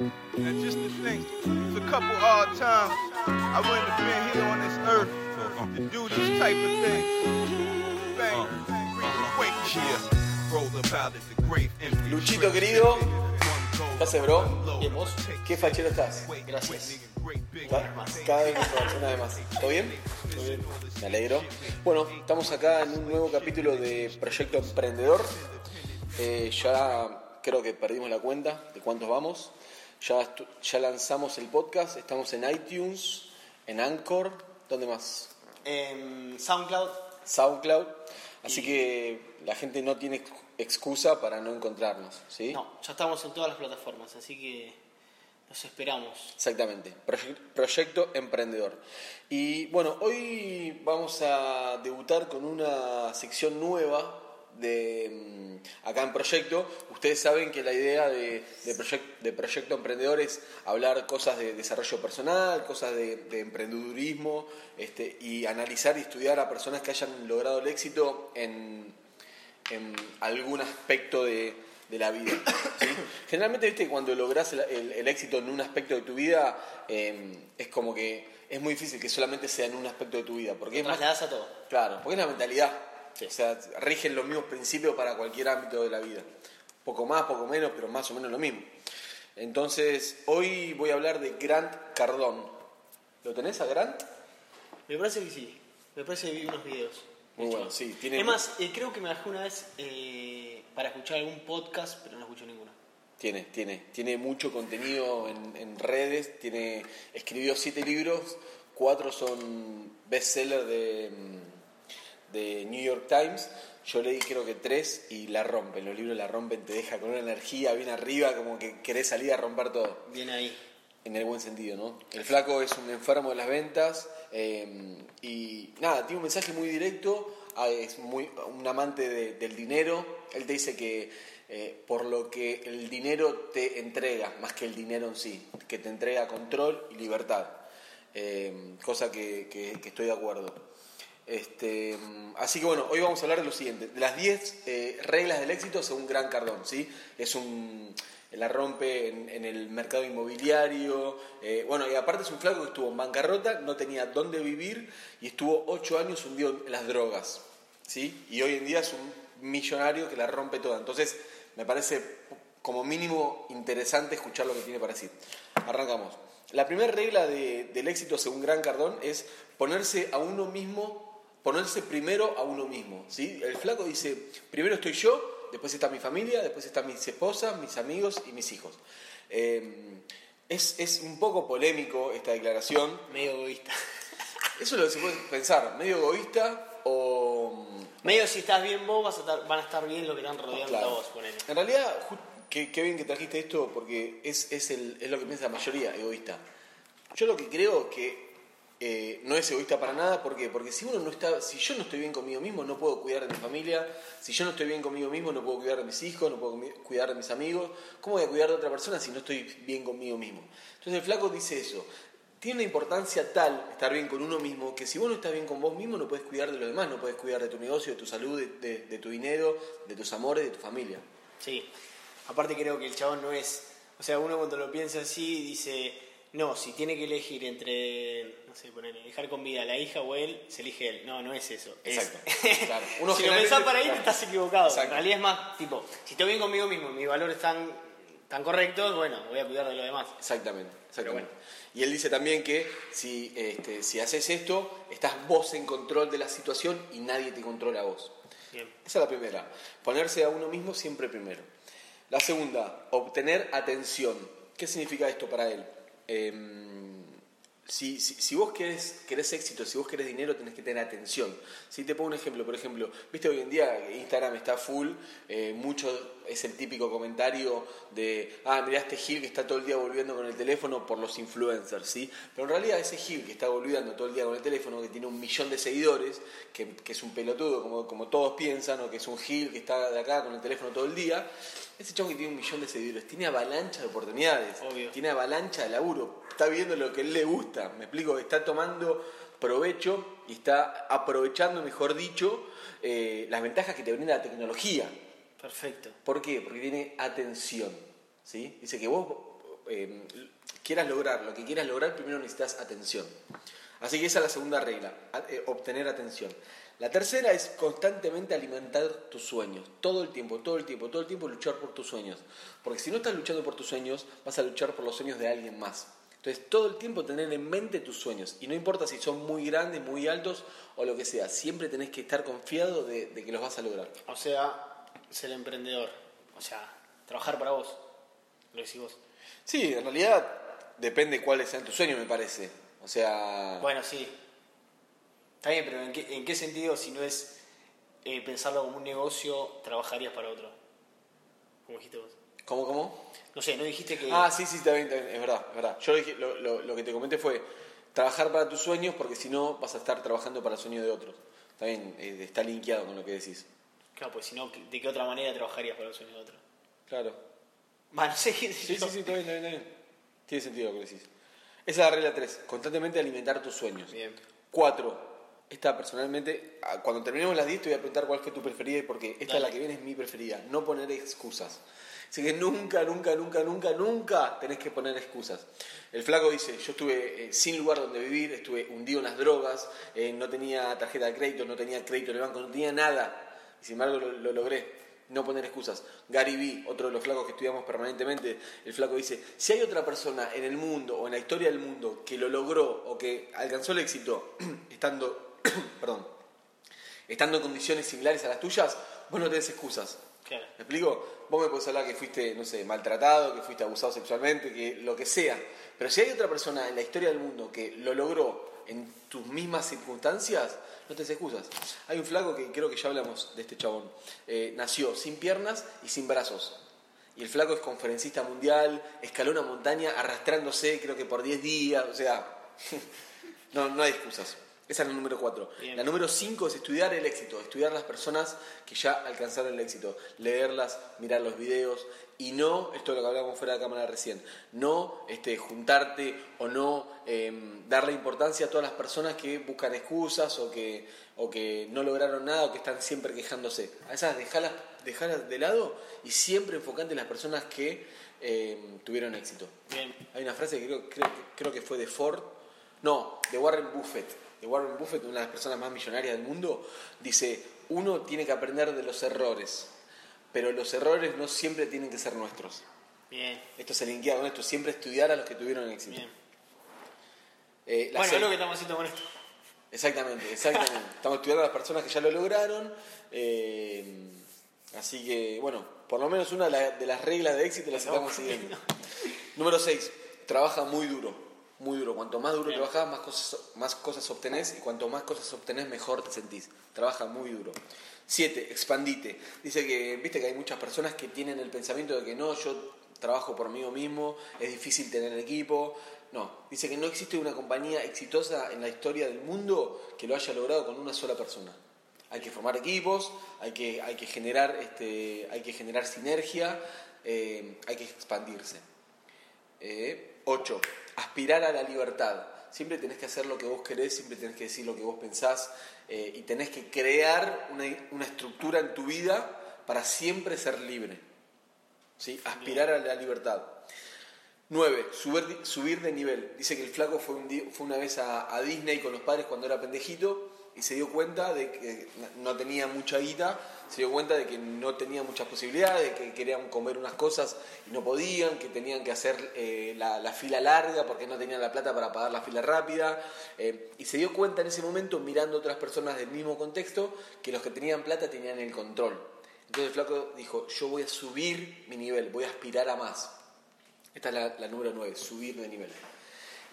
And just to think, it's a couple hard times I wouldn't have been here on this earth to do this type of thing. Bang. Luchito querido, ¿qué haces, bro? ¿Qué fachero estás? Gracias. Ca- Cada vez mejor, una vez más. ¿Todo bien? Muy bien. Me alegro. Bueno, estamos acá en un nuevo capítulo de Proyecto Emprendedor. Eh, ya creo que perdimos la cuenta de cuántos vamos. Ya, ya lanzamos el podcast, estamos en iTunes, en Anchor, ¿dónde más? En SoundCloud, SoundCloud. Así Y- que la gente no tiene ex- excusa para no encontrarnos, ¿sí? no, ya estamos en todas las plataformas, así que los esperamos. Exactamente, Proye- Proyecto Emprendedor. Y bueno, hoy vamos a debutar con una sección nueva de mm, acá en Proyecto. Ustedes saben que la idea de, de, Proyec- de Proyecto Emprendedor es hablar cosas de desarrollo personal, cosas de, de emprendedurismo este, y analizar y estudiar a personas que hayan logrado el éxito en, en algún aspecto de, de la vida. ¿sí? Generalmente, viste, cuando logras el, el- el éxito en un aspecto de tu vida, eh, es como que es muy difícil que solamente sea en un aspecto de tu vida. Porque es más, a todo. claro, porque es la mentalidad. O sea, rigen los mismos principios para cualquier ámbito de la vida. Poco más, poco menos, pero más o menos lo mismo. Entonces, hoy voy a hablar de Grant Cardone. ¿Lo tenés a Grant? Me parece que sí. Me parece que vi unos videos. Muy bueno, sí. Tiene, Es más, eh, creo que me bajé una vez eh, para escuchar algún podcast, pero no escuché ninguno. Tiene, tiene, tiene mucho contenido en, en redes, tiene, escribió siete libros, cuatro son bestsellers de, mm, de New York Times, yo leí creo que tres y la rompen, los libros la rompen, te deja con una energía bien arriba, como que querés salir a romper todo, Bien ahí. en el buen sentido, ¿no? El flaco es un enfermo de las ventas eh, y nada, tiene un mensaje muy directo, ah, es muy, un amante de- del dinero, él te dice que eh, por lo que el dinero te entrega, más que el dinero en sí, que te entrega control y libertad, eh, cosa que, que- que estoy de acuerdo. Este, mm, así que bueno, hoy vamos a hablar de lo siguiente, de las 10 eh, reglas del éxito según Gran Cardón, ¿sí? Es un, la rompe en, el mercado inmobiliario, eh, bueno, y aparte es un flaco que estuvo en bancarrota, no tenía dónde vivir y estuvo 8 años hundido en las drogas, ¿sí? Y hoy en día es un millonario que la rompe toda, entonces me parece como mínimo interesante escuchar lo que tiene para decir. Arrancamos. La primera regla de- del éxito según Gran Cardón es ponerse a uno mismo, ponerse primero a uno mismo. ¿sí? El flaco dice, primero estoy yo, después está mi familia, después están mis esposas, mis amigos y mis hijos. Eh, es, es un poco polémico esta declaración. Medio egoísta. Eso es lo que se puede pensar, medio egoísta o... Medio si estás bien vos, vas a estar, van a estar bien lo que están rodeando Claro. a vos, ponele. En realidad, qué bien que trajiste esto porque es, es, el- es lo que piensa la mayoría, egoísta. Yo lo que creo que eh, no es egoísta para nada, ¿por qué? Porque si uno no está, si yo no estoy bien conmigo mismo, no puedo cuidar de mi familia, si yo no estoy bien conmigo mismo, no puedo cuidar de mis hijos, no puedo cuidar de mis amigos, ¿cómo voy a cuidar de otra persona si no estoy bien conmigo mismo? Entonces el flaco dice eso. Tiene una importancia tal estar bien con uno mismo que si vos no estás bien con vos mismo no puedes cuidar de los demás, no puedes cuidar de tu negocio, de tu salud, de, de- de tu dinero, de tus amores, de tu familia. Sí. Aparte creo que el chabón no es... O sea, uno cuando lo piensa así dice... No, si tiene que elegir entre, no sé, ponele, dejar con vida a la hija o él, se elige él. No, no es eso. Es- Exacto. Claro. Uno si lo pensás para ahí, claro. te estás equivocado. Exacto. En realidad es más, tipo, si estoy bien conmigo mismo, mis valores están, tan correctos, bueno, voy a cuidar de lo demás. Exactamente, exactamente. bueno. Y él dice también que si, este, si haces esto, estás vos en control de la situación y nadie te controla a vos. Bien. Esa es la primera. Ponerse a uno mismo siempre primero. La segunda, obtener atención. ¿Qué significa esto para él? ehm, si, si, si vos querés, querés éxito, si vos querés dinero, tenés que tener atención. Si te pongo un ejemplo, por ejemplo, viste hoy en día Instagram está full, eh, mucho es el típico comentario de, ah, mirá este Gil que está todo el día volviendo con el teléfono por los influencers, ¿sí? Pero en realidad ese Gil que está volviendo todo el día con el teléfono, que tiene un millón de seguidores, que, que es un pelotudo, como, como todos piensan, o que es un Gil que está de acá con el teléfono todo el día, ese chabón que tiene un millón de seguidores, tiene avalancha de oportunidades, Obvio. tiene avalancha de laburo, está viendo lo que a él le gusta, me explico, está tomando provecho y está aprovechando, mejor dicho, eh, las ventajas que te brinda la tecnología. Perfecto. ¿Por qué? Porque tiene atención. ¿sí? Dice que vos, eh, quieras lograr, lo que quieras lograr, primero necesitas atención. Así que esa es la segunda regla, eh, obtener atención. La tercera es constantemente alimentar tus sueños, todo el tiempo, todo el tiempo, todo el tiempo luchar por tus sueños. Porque si no estás luchando por tus sueños, vas a luchar por los sueños de alguien más. Entonces, todo el tiempo tener en mente tus sueños. Y no importa si son muy grandes, muy altos o lo que sea, siempre tenés que estar confiado de, de que los vas a lograr. O sea, ser emprendedor. O sea, trabajar para vos. Lo decís vos. Sí, en realidad depende cuáles sean tus sueños, me parece. O sea, Bueno, sí. Está bien, pero ¿en qué, en qué sentido, si no es eh, pensarlo como un negocio, trabajarías para otro? Como dijiste vos. ¿Cómo, cómo? No sé, no dijiste que. Ah, sí, sí, está bien, está bien, es verdad, es verdad. Yo lo, dije- lo- lo- que te comenté fue trabajar para tus sueños porque si no vas a estar trabajando para el sueño de otros. Está bien, eh, está linkeado con lo que decís. Claro, pues si no, ¿de qué otra manera trabajarías para el sueño de otro? Claro. Bueno, no sé. Sí, sí, sí, está bien, está bien, está bien. Tiene sentido lo que decís. Esa es la regla 3, constantemente alimentar tus sueños. Bien. 4. Esta personalmente, cuando terminemos las 10 te voy a preguntar cuál fue tu preferida y por qué. Esta Dale. la que viene es mi preferida. No poner excusas. Así que nunca, nunca, nunca, nunca, nunca tenés que poner excusas. El flaco dice, yo estuve eh, sin lugar donde vivir, estuve hundido en las drogas, eh, no tenía tarjeta de crédito, no tenía crédito en el banco, no tenía nada. Y sin embargo lo, lo logré. No poner excusas. Gary Vee, otro de los flacos que estudiamos permanentemente, el flaco dice, si hay otra persona en el mundo o en la historia del mundo que lo logró o que alcanzó el éxito estando, perdón, estando en condiciones similares a las tuyas, vos no tenés excusas. Claro. ¿Me explico? Vos me podés hablar que fuiste, no sé, maltratado, que fuiste abusado sexualmente, que lo que sea. Pero si hay otra persona en la historia del mundo que lo logró en tus mismas circunstancias, no te excusas. Hay un flaco que creo que ya hablamos de este chabón. Eh, nació sin piernas y sin brazos. Y el flaco es conferencista mundial, escaló una montaña arrastrándose, creo que por 10 días, o sea, no, no hay excusas. Esa es la número 4. Bien. La número 5 es estudiar el éxito, estudiar las personas que ya alcanzaron el éxito, leerlas, mirar los videos y no, esto es lo que hablábamos fuera de cámara recién, no este, juntarte o no em, darle importancia a todas las personas que buscan excusas o que, o que no lograron nada o que están siempre quejándose. A esas dejalas, dejalas de lado y siempre enfocante en las personas que em, tuvieron éxito. Bien. Hay una frase que creo, creo, creo que fue de Ford, no, de Warren Buffett. De Warren Buffett, una de las personas más millonarias del mundo, dice, uno tiene que aprender de los errores, pero los errores no siempre tienen que ser nuestros. Bien. Esto se linkea con esto, siempre estudiar a los que tuvieron éxito. Bien. Eh, Bueno, seis- es lo que estamos haciendo con esto. Exactamente, exactamente. Estamos estudiando a las personas que ya lo lograron. eh, así que, bueno, por lo menos una de las reglas de éxito las estamos siguiendo. Número 6. Trabaja muy duro. Muy duro. Cuanto más duro trabajas, más cosas, más cosas obtenés. Y cuanto más cosas obtenés, mejor te sentís. Trabaja muy duro. 7. Expandite. Dice que, viste que hay muchas personas que tienen el pensamiento de que no, yo trabajo por mí mismo, es difícil tener equipo. No, dice que no existe una compañía exitosa en la historia del mundo que lo haya logrado con una sola persona. Hay que formar equipos, hay que, hay que, generar, este, hay que generar sinergia, eh, hay que expandirse. 8. Aspirar a la libertad. Siempre tenés que hacer lo que vos querés, siempre tenés que decir lo que vos pensás eh, y tenés que crear una, una estructura en tu vida para siempre ser libre. ¿Sí? Aspirar a la libertad. 9. Subir, subir de nivel. Dice que el flaco fue, un di- fue una vez a, a Disney con los padres cuando era pendejito y se dio cuenta de que no tenía mucha guita, se dio cuenta de que no tenía muchas posibilidades, de que querían comer unas cosas y no podían, que tenían que hacer eh, la, la fila larga porque no tenían la plata para pagar la fila rápida. eh, y se dio cuenta en ese momento, mirando otras personas del mismo contexto, que los que tenían plata tenían el control. Entonces el flaco dijo, yo voy a subir mi nivel, voy a aspirar a más. Esta es la, la número 9, subir de nivel.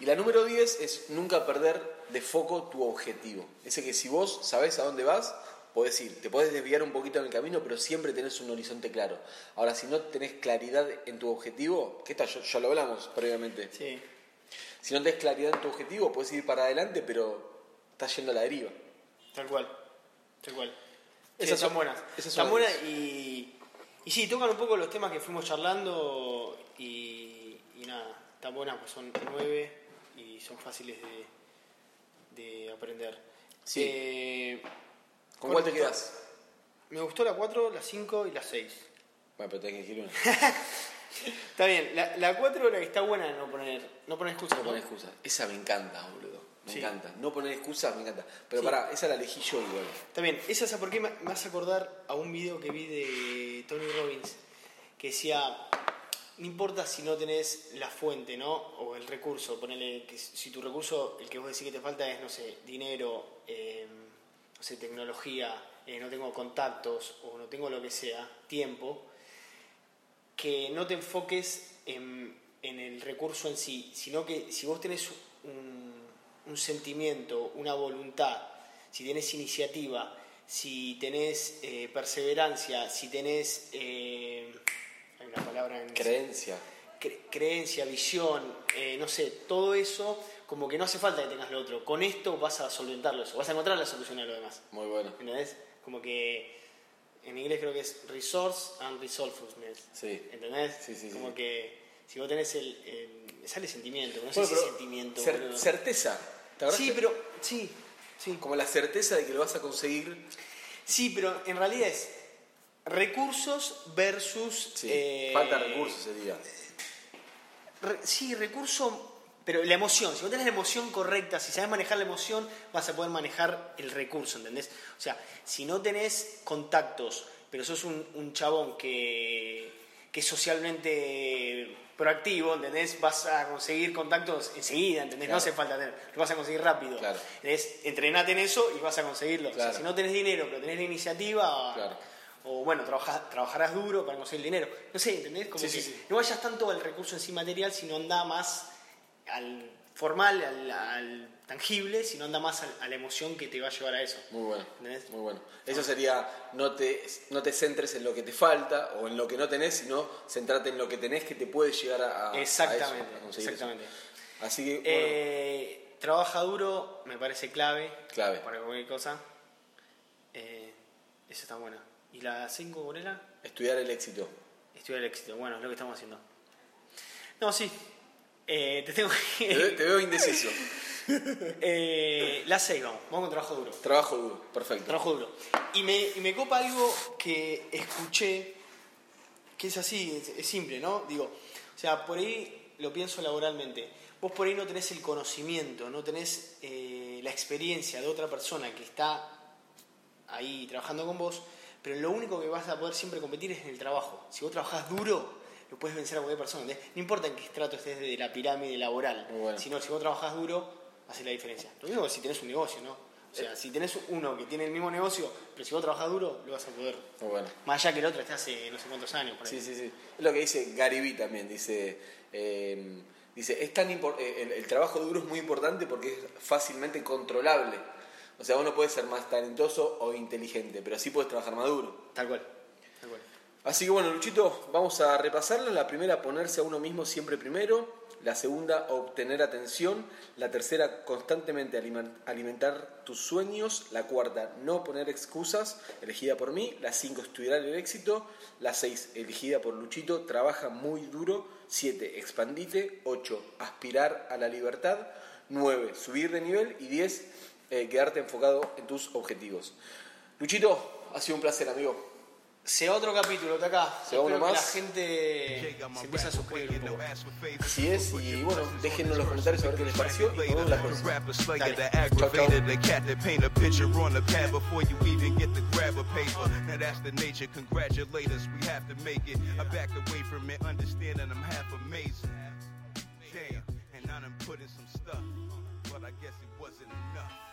Y la número 10 es nunca perder de foco tu objetivo. Ese que si vos sabés a dónde vas, podés ir. Te podés desviar un poquito en el camino, pero siempre tenés un horizonte claro. Ahora, si no tenés claridad en tu objetivo, que esta ya, ya lo hablamos previamente. Sí. Si no tenés claridad en tu objetivo, puedes ir para adelante, pero estás yendo a la deriva. Tal cual. Tal cual. Esas son son- buenas. esas son buenas y. Y sí, tocan un poco los temas que fuimos charlando y, y nada, están buenas, pues son nueve y son fáciles de, de aprender. Sí. Eh, ¿Con cuál te quedás? me gustó la 4, la 5 y la 6. Bueno, pero tenés que elegir una. Está bien, la, la 4 la que está buena no poner, no poner excusa. No poner excusas. Esa me encanta, boludo. Me Sí. encanta. No poner excusas me encanta. Pero Sí. pará, esa la elegí yo igual. Está bien, esa es por qué me me hace acordar a un video que vi de Tony Robbins que decía, no importa si no tenés la fuente, ¿no? O el recurso, ponele que si tu recurso, el que vos decís que te falta es, no sé, dinero, eh, no sé, tecnología, eh, no tengo contactos o no tengo lo que sea, tiempo, que no te enfoques en, en el recurso en sí, sino que si vos tenés un, sentimiento, una voluntad, si tenés iniciativa, si tenés eh, perseverancia, si tenés, palabra en Creencia. cre- creencia, visión, eh, no sé, todo eso, como que no hace falta que tengas lo otro. Con esto vas a solventarlo eso, vas a encontrar la solución a lo demás. Muy bueno. ¿Entendés? Como que en inglés creo que es resource and resourcefulness. Sí. ¿Entendés? Sí, sí, sí. Como que si vos tenés el. sale sentimiento, no sé si sentimiento. cer- certeza. ¿Te Sí, pero. Sí, sí. Como la certeza de que lo vas a conseguir. Sí, pero en realidad es recursos versus. Sí. eh, Falta recursos sería. Re- sí, recurso, pero la emoción. Si vos tenés la emoción correcta, si sabes manejar la emoción, vas a poder manejar el recurso, ¿entendés? O sea, si no tenés contactos, pero sos un, un chabón que, que es socialmente proactivo, ¿entendés? Vas a conseguir contactos enseguida, ¿entendés? No hace falta tener, lo vas a conseguir rápido. Claro. ¿Entendés? Entrenate en eso y vas a conseguirlo. O sea, si no tenés dinero, pero tenés la iniciativa, Claro. O bueno, trabaja- trabajarás duro para conseguir el dinero. No sé, ¿entendés? Como Sí, que sí, no vayas tanto al recurso en sí material, sino anda más al formal, al, al tangible, sino anda más al- a, la emoción que te va a llevar a eso. Muy bueno. ¿Entendés? Muy bueno. Eso sería, no te, no te centres en lo que te falta o en lo que no tenés, sino centrate en lo que tenés que te puede llegar a, Exactamente, eso, a eso. exactamente. Así que, bueno, Eh, trabaja duro, me parece clave. Clave. Para cualquier cosa. Eh, esa está buena. ¿Y la 5, Borela? estudiar el éxito. Estudiar el éxito. Bueno, es lo que estamos haciendo. No, sí. Eh, te tengo Te, que... te veo indeciso. Eh, la 6, vamos. Vamos con trabajo duro. Trabajo duro, perfecto. Trabajo duro. Y me, y me copa algo que escuché, que es así, es, es simple, ¿no? Digo, o sea, por ahí lo pienso laboralmente. Vos por ahí no tenés el conocimiento, no tenés eh, la experiencia de otra persona que está ahí trabajando con vos, pero lo único que vas a poder siempre competir es en el trabajo. Si vos trabajás duro, lo puedes vencer a cualquier persona. ¿entendés? No importa en qué estrato estés de la pirámide laboral, bueno. sino si vos trabajás duro, hace la diferencia. Lo mismo si tenés un negocio, ¿no? O sea, si tenés uno que tiene el mismo negocio, pero si vos trabajás duro, lo vas a poder. Bueno. Más allá que el otro esté hace no sé cuántos años. por ahí. Sí, sí, sí. Es lo que dice Vee también. Dice, eh, dice es tan eh, el, el trabajo duro es muy importante porque es fácilmente controlable. O sea, vos no puedes ser más talentoso o inteligente, pero sí puedes trabajar más duro. Tal cual. Tal cual. Así que bueno, Luchito, vamos a repasarla. La primera, ponerse a uno mismo siempre primero. La segunda, obtener atención. La tercera, constantemente alimen- alimentar tus sueños. La cuarta, no poner excusas, elegida por mí. La cinco, estudiar el éxito. La seis, elegida por Luchito, trabaja muy duro. Siete, expandite. Ocho, aspirar a la libertad. Nueve, subir de nivel. Y diez, eh, quedarte enfocado en tus objetivos. Luchito, ha sido un placer, amigo. Se va otro capítulo de acá. Se va uno Espero que más. La gente se empieza a suscribir un poco. Así es, y bueno, déjenos en los comentarios a ver qué les pareció y nos vemos la próxima. Dale. the aggravator, the cat that paint a picture on the pad before you even get to grab a paper. Now that's the nature. Congratulate us, we have to make it. I backed away from it, understanding I'm half amazing. Damn, and I done put in some stuff, but I guess it wasn't enough.